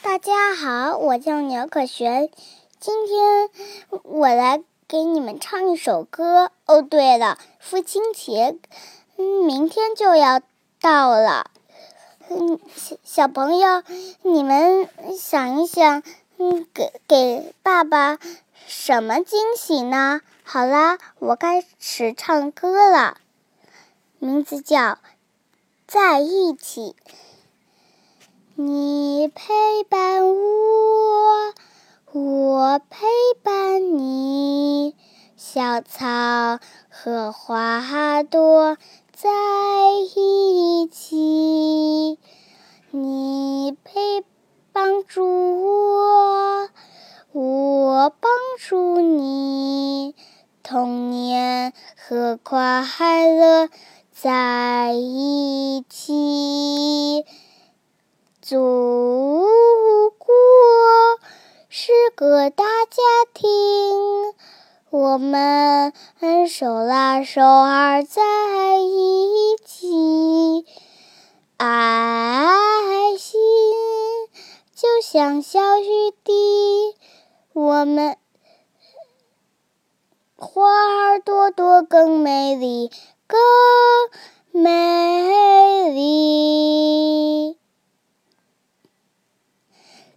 大家好，我叫苗可璇，今天我来给你们唱一首歌。哦，对了，父亲节，嗯，明天就要到了。嗯，小小朋友，你们想一想，嗯，给给爸爸什么惊喜呢？好啦，我开始唱歌了，名字叫《在一起》。你陪伴我，我陪伴你，小草和花朵在一起。你陪帮助我，我帮助你，童年和快乐在一起。祖国是个大家庭，我们手拉手儿在一起，爱心就像小雨滴，我们花儿朵朵更美丽，更美丽。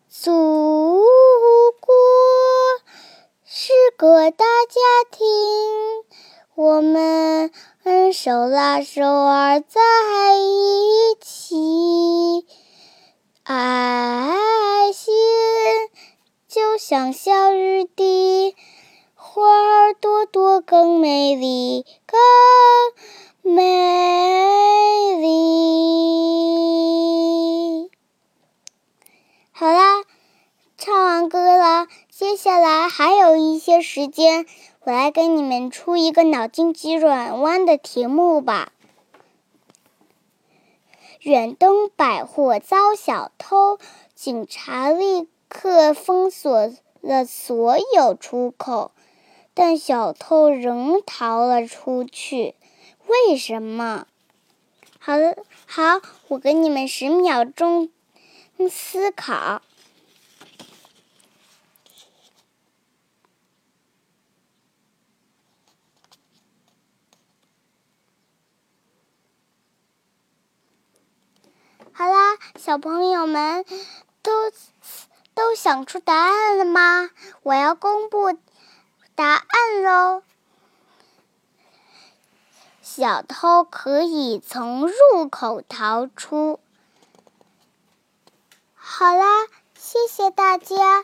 祖国是个大家庭，我们手拉手儿在一起，爱心就像小雨滴，接下来还有一些时间，我来给你们出一个脑筋急转弯的题目吧。远东百货遭小偷，警察立刻封锁了所有出口，但小偷仍逃了出去，为什么？好了，好，我给你们十秒钟思考。好啦，小朋友们都都想出答案了吗？我要公布答案喽！小偷可以从入口逃出。好啦，谢谢大家。